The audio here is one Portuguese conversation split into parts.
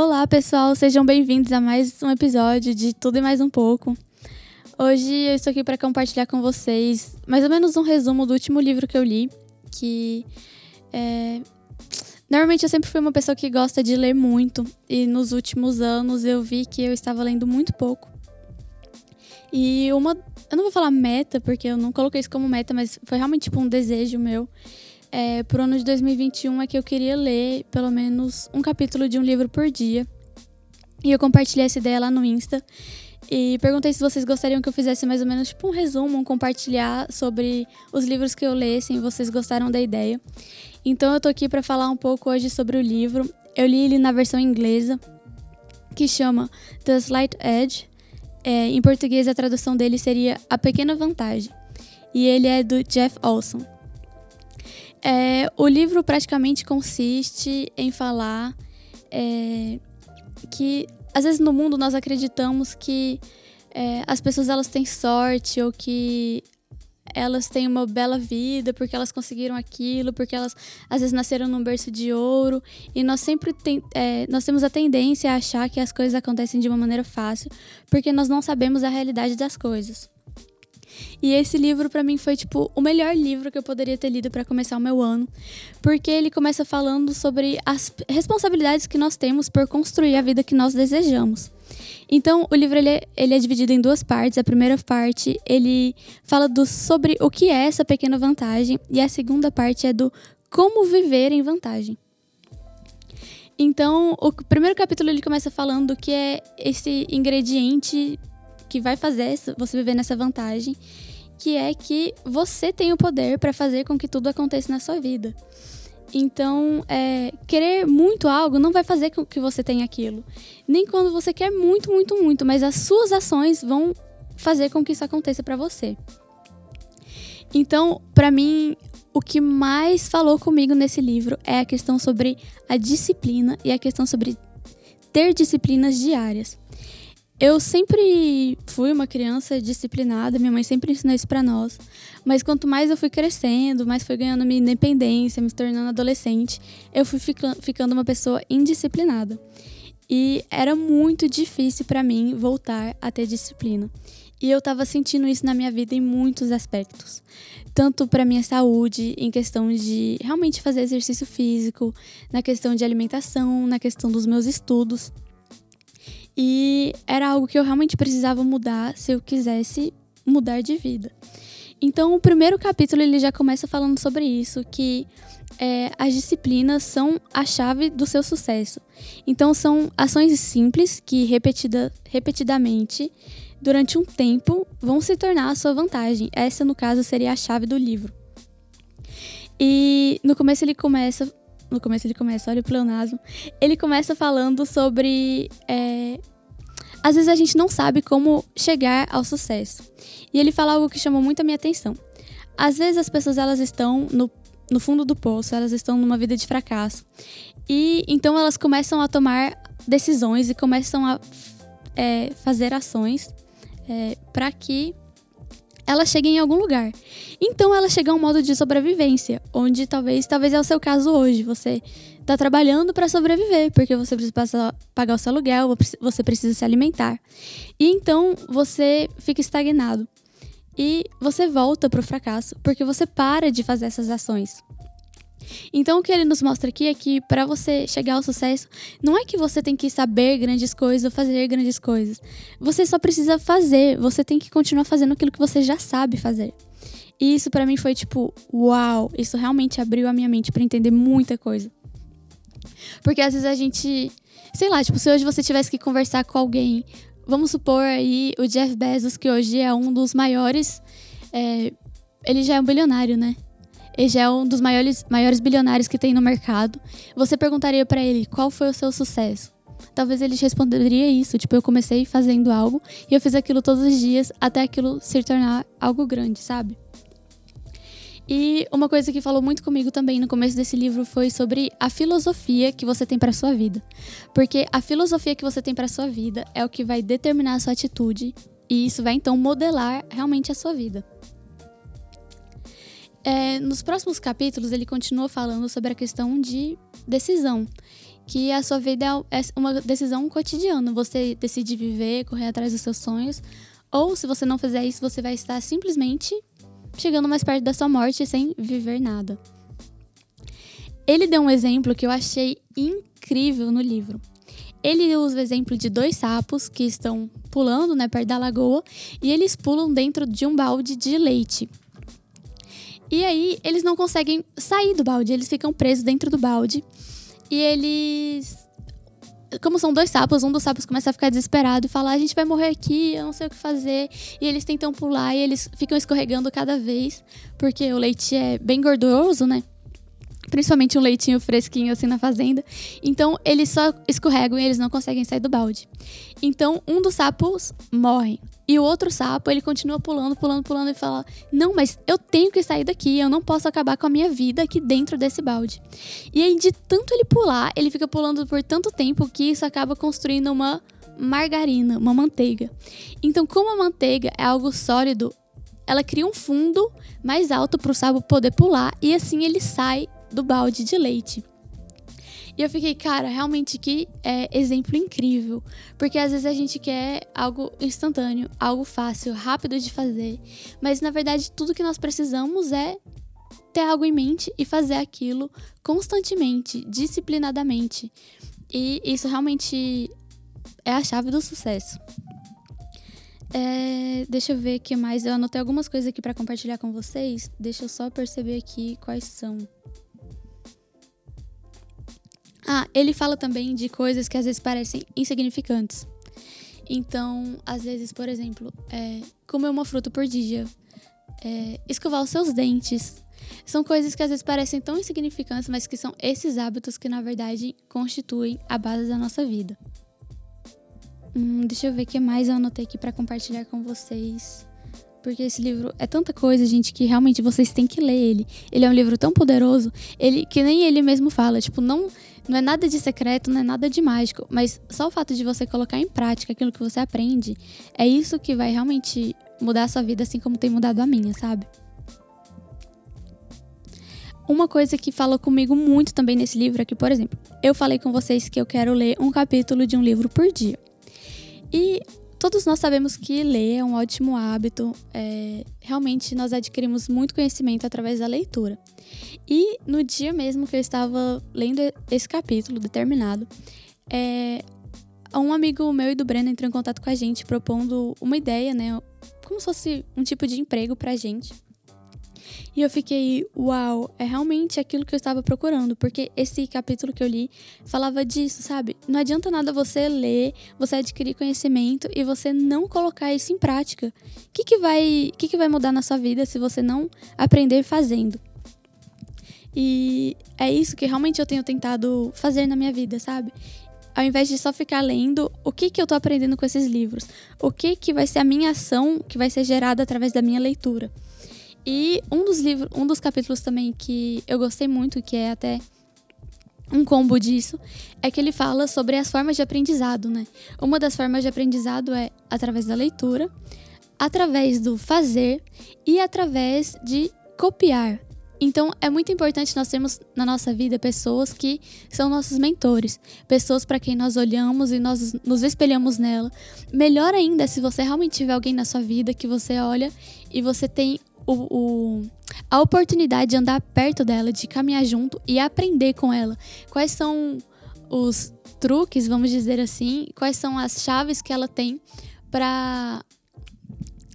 Olá, pessoal, sejam bem-vindos a mais um episódio de Tudo e Mais um Pouco. Hoje eu estou aqui para compartilhar com vocês mais ou menos um resumo do último livro que eu li, que é... Normalmente eu sempre fui uma pessoa que gosta de ler muito, e nos últimos anos eu vi que eu estava lendo muito pouco. E uma. Eu não vou falar meta, porque eu não coloquei isso como meta, mas foi realmente tipo um desejo meu é, pro ano de 2021 é que eu queria ler pelo menos um capítulo de um livro por dia. E eu compartilhei essa ideia lá no Insta. E perguntei se vocês gostariam que eu fizesse mais ou menos tipo um resumo, um compartilhar sobre os livros que eu lessem, vocês gostaram da ideia. Então eu tô aqui para falar um pouco hoje sobre o livro. Eu li ele na versão inglesa, que chama The Slight Edge. É, em português a tradução dele seria A Pequena Vantagem. E ele é do Jeff Olson. É, o livro praticamente consiste em falar é, que às vezes no mundo nós acreditamos que é, as pessoas elas têm sorte ou que elas têm uma bela vida porque elas conseguiram aquilo, porque elas às vezes nasceram num berço de ouro e nós sempre tem, é, nós temos a tendência a achar que as coisas acontecem de uma maneira fácil porque nós não sabemos a realidade das coisas. E esse livro para mim foi tipo o melhor livro que eu poderia ter lido para começar o meu ano, porque ele começa falando sobre as responsabilidades que nós temos por construir a vida que nós desejamos. Então, o livro ele é, ele é dividido em duas partes. A primeira parte, ele fala do, sobre o que é essa pequena vantagem, e a segunda parte é do como viver em vantagem. Então, o primeiro capítulo ele começa falando que é esse ingrediente que vai fazer você viver nessa vantagem, que é que você tem o poder para fazer com que tudo aconteça na sua vida. Então, é, querer muito algo não vai fazer com que você tenha aquilo. Nem quando você quer muito, muito, muito, mas as suas ações vão fazer com que isso aconteça para você. Então, para mim, o que mais falou comigo nesse livro é a questão sobre a disciplina e a questão sobre ter disciplinas diárias. Eu sempre fui uma criança disciplinada, minha mãe sempre ensinou isso para nós. Mas quanto mais eu fui crescendo, mais fui ganhando minha independência, me tornando adolescente, eu fui ficando uma pessoa indisciplinada. E era muito difícil para mim voltar a ter disciplina. E eu estava sentindo isso na minha vida em muitos aspectos. Tanto para minha saúde, em questão de realmente fazer exercício físico, na questão de alimentação, na questão dos meus estudos. E era algo que eu realmente precisava mudar se eu quisesse mudar de vida. Então, o primeiro capítulo ele já começa falando sobre isso, que é, as disciplinas são a chave do seu sucesso. Então, são ações simples que, repetida, repetidamente, durante um tempo, vão se tornar a sua vantagem. Essa, no caso, seria a chave do livro. E no começo ele começa no começo ele começa, olha o pleonasmo. Ele começa falando sobre. É, às vezes a gente não sabe como chegar ao sucesso. E ele fala algo que chamou muito a minha atenção. Às vezes as pessoas elas estão no, no fundo do poço, elas estão numa vida de fracasso. E então elas começam a tomar decisões e começam a é, fazer ações é, para que ela chegue em algum lugar. Então ela chega a um modo de sobrevivência, onde talvez, talvez é o seu caso hoje. Você está trabalhando para sobreviver, porque você precisa pagar o seu aluguel, você precisa se alimentar. E então você fica estagnado. E você volta para o fracasso, porque você para de fazer essas ações. Então o que ele nos mostra aqui é que para você chegar ao sucesso, não é que você tem que saber grandes coisas ou fazer grandes coisas. Você só precisa fazer, você tem que continuar fazendo aquilo que você já sabe fazer. E isso para mim foi tipo, uau, isso realmente abriu a minha mente para entender muita coisa. Porque às vezes a gente, sei lá, tipo, se hoje você tivesse que conversar com alguém, vamos supor aí o Jeff Bezos, que hoje é um dos maiores, é, ele já é um bilionário, né? Ele já é um dos maiores, maiores bilionários que tem no mercado. Você perguntaria para ele qual foi o seu sucesso? Talvez ele responderia isso, tipo, eu comecei fazendo algo e eu fiz aquilo todos os dias até aquilo se tornar algo grande, sabe? E uma coisa que falou muito comigo também no começo desse livro foi sobre a filosofia que você tem para sua vida. Porque a filosofia que você tem para sua vida é o que vai determinar a sua atitude e isso vai então modelar realmente a sua vida. é, nos próximos capítulos, ele continua falando sobre a questão de decisão. Que a sua vida é, é uma decisão cotidiana. Você decide viver, correr atrás dos seus sonhos. Ou, se você não fizer isso, você vai estar simplesmente chegando mais perto da sua morte sem viver nada. Ele deu um exemplo que eu achei incrível no livro. Ele usa o exemplo de dois sapos que estão pulando né, perto da lagoa e eles pulam dentro de um balde de leite. E aí eles não conseguem sair do balde, eles ficam presos dentro do balde. E eles. Como são dois sapos, um dos sapos começa a ficar desesperado e fala: A gente vai morrer aqui, eu não sei o que fazer. E eles tentam pular e eles ficam escorregando cada vez, porque o leite é bem gorduroso, né? Principalmente um leitinho fresquinho assim na fazenda. Então eles só escorregam e eles não conseguem sair do balde. Então um dos sapos morre. E o outro sapo, ele continua pulando, pulando, pulando e fala: Não, mas eu tenho que sair daqui, eu não posso acabar com a minha vida aqui dentro desse balde. E aí, de tanto ele pular, ele fica pulando por tanto tempo que isso acaba construindo uma margarina, uma manteiga. Então, como a manteiga é algo sólido, ela cria um fundo mais alto para o sapo poder pular e assim ele sai do balde de leite. E eu fiquei, cara, realmente que é exemplo incrível. Porque às vezes a gente quer algo instantâneo, algo fácil, rápido de fazer. Mas na verdade, tudo que nós precisamos é ter algo em mente e fazer aquilo constantemente, disciplinadamente. E isso realmente é a chave do sucesso. É, deixa eu ver que mais. Eu anotei algumas coisas aqui para compartilhar com vocês. Deixa eu só perceber aqui quais são. Ah, ele fala também de coisas que às vezes parecem insignificantes. Então, às vezes, por exemplo, é, comer uma fruta por dia, é, escovar os seus dentes. São coisas que às vezes parecem tão insignificantes, mas que são esses hábitos que, na verdade, constituem a base da nossa vida. Hum, deixa eu ver o que mais eu anotei aqui para compartilhar com vocês. Porque esse livro é tanta coisa, gente, que realmente vocês têm que ler ele. Ele é um livro tão poderoso, ele que nem ele mesmo fala, tipo, não não é nada de secreto, não é nada de mágico, mas só o fato de você colocar em prática aquilo que você aprende, é isso que vai realmente mudar a sua vida, assim como tem mudado a minha, sabe? Uma coisa que fala comigo muito também nesse livro é que, por exemplo, eu falei com vocês que eu quero ler um capítulo de um livro por dia. E Todos nós sabemos que ler é um ótimo hábito, é, realmente nós adquirimos muito conhecimento através da leitura. E no dia mesmo que eu estava lendo esse capítulo determinado, é, um amigo meu e do Breno entrou em contato com a gente propondo uma ideia, né? Como se fosse um tipo de emprego pra gente. E eu fiquei, uau, é realmente aquilo que eu estava procurando, porque esse capítulo que eu li falava disso, sabe? Não adianta nada você ler, você adquirir conhecimento e você não colocar isso em prática. O que, que, vai, que, que vai mudar na sua vida se você não aprender fazendo? E é isso que realmente eu tenho tentado fazer na minha vida, sabe? Ao invés de só ficar lendo, o que, que eu tô aprendendo com esses livros? O que, que vai ser a minha ação que vai ser gerada através da minha leitura? E um dos livros, um dos capítulos também que eu gostei muito, que é até um combo disso, é que ele fala sobre as formas de aprendizado, né? Uma das formas de aprendizado é através da leitura, através do fazer e através de copiar. Então, é muito importante nós termos na nossa vida pessoas que são nossos mentores, pessoas para quem nós olhamos e nós nos espelhamos nela. Melhor ainda se você realmente tiver alguém na sua vida que você olha e você tem o, o, a oportunidade de andar perto dela, de caminhar junto e aprender com ela. Quais são os truques, vamos dizer assim, quais são as chaves que ela tem para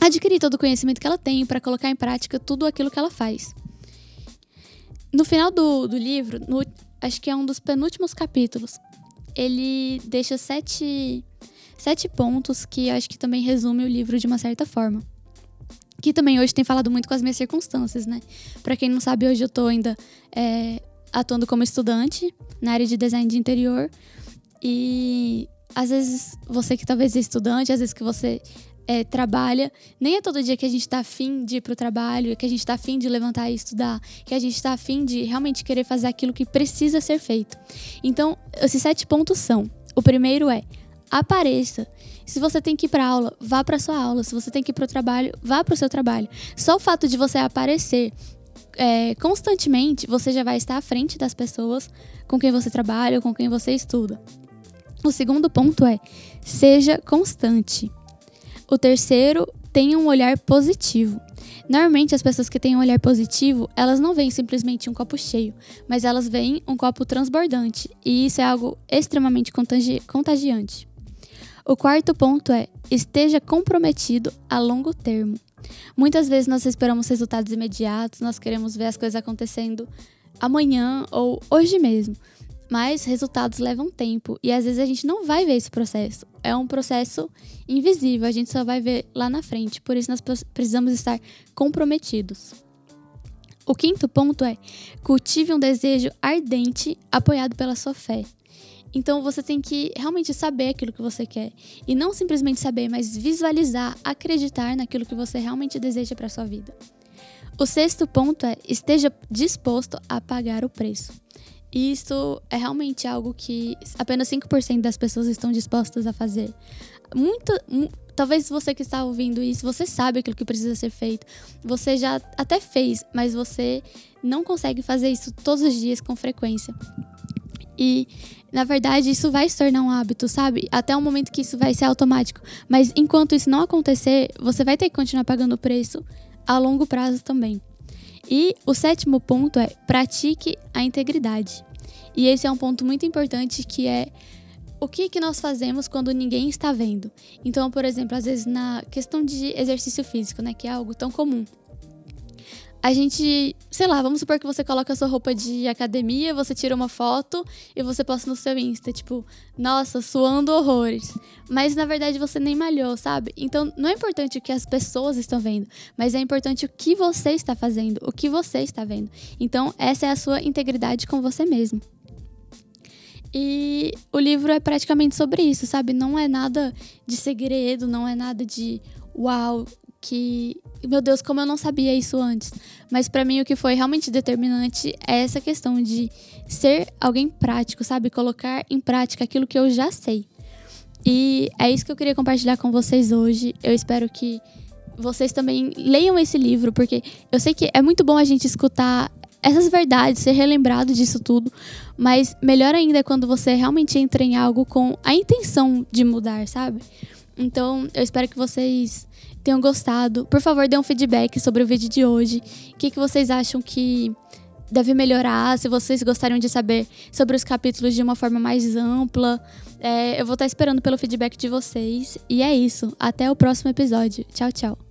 adquirir todo o conhecimento que ela tem, para colocar em prática tudo aquilo que ela faz. No final do, do livro, no, acho que é um dos penúltimos capítulos, ele deixa sete, sete pontos que acho que também resume o livro de uma certa forma que também hoje tem falado muito com as minhas circunstâncias, né? Para quem não sabe, hoje eu tô ainda é, atuando como estudante na área de design de interior. E às vezes você que talvez é estudante, às vezes que você é, trabalha, nem é todo dia que a gente tá afim de ir pro trabalho, que a gente tá afim de levantar e estudar, que a gente tá afim de realmente querer fazer aquilo que precisa ser feito. Então, esses sete pontos são: o primeiro é apareça. Se você tem que ir para aula, vá para sua aula. Se você tem que ir para o trabalho, vá para o seu trabalho. Só o fato de você aparecer é, constantemente, você já vai estar à frente das pessoas com quem você trabalha ou com quem você estuda. O segundo ponto é seja constante. O terceiro, tenha um olhar positivo. Normalmente, as pessoas que têm um olhar positivo, elas não veem simplesmente um copo cheio, mas elas veem um copo transbordante, e isso é algo extremamente contagi contagiante. O quarto ponto é: esteja comprometido a longo termo. Muitas vezes nós esperamos resultados imediatos, nós queremos ver as coisas acontecendo amanhã ou hoje mesmo. Mas resultados levam tempo e às vezes a gente não vai ver esse processo. É um processo invisível, a gente só vai ver lá na frente. Por isso nós precisamos estar comprometidos. O quinto ponto é: cultive um desejo ardente apoiado pela sua fé. Então você tem que realmente saber aquilo que você quer e não simplesmente saber, mas visualizar, acreditar naquilo que você realmente deseja para sua vida. O sexto ponto é: esteja disposto a pagar o preço. Isso é realmente algo que apenas 5% das pessoas estão dispostas a fazer. Muito, talvez você que está ouvindo isso, você sabe aquilo que precisa ser feito. Você já até fez, mas você não consegue fazer isso todos os dias com frequência. E, na verdade, isso vai se tornar um hábito, sabe? Até o momento que isso vai ser automático. Mas enquanto isso não acontecer, você vai ter que continuar pagando o preço a longo prazo também. E o sétimo ponto é pratique a integridade. E esse é um ponto muito importante que é o que, que nós fazemos quando ninguém está vendo. Então, por exemplo, às vezes na questão de exercício físico, né, que é algo tão comum a gente, sei lá, vamos supor que você coloca a sua roupa de academia, você tira uma foto e você posta no seu Insta, tipo, nossa, suando horrores. Mas na verdade você nem malhou, sabe? Então não é importante o que as pessoas estão vendo, mas é importante o que você está fazendo, o que você está vendo. Então essa é a sua integridade com você mesmo. E o livro é praticamente sobre isso, sabe? Não é nada de segredo, não é nada de uau, que, meu Deus, como eu não sabia isso antes. Mas para mim o que foi realmente determinante é essa questão de ser alguém prático, sabe? Colocar em prática aquilo que eu já sei. E é isso que eu queria compartilhar com vocês hoje. Eu espero que vocês também leiam esse livro, porque eu sei que é muito bom a gente escutar essas verdades, ser relembrado disso tudo, mas melhor ainda é quando você realmente entra em algo com a intenção de mudar, sabe? Então, eu espero que vocês tenham gostado. Por favor, dê um feedback sobre o vídeo de hoje. O que, que vocês acham que deve melhorar? Se vocês gostariam de saber sobre os capítulos de uma forma mais ampla. É, eu vou estar esperando pelo feedback de vocês. E é isso. Até o próximo episódio. Tchau, tchau.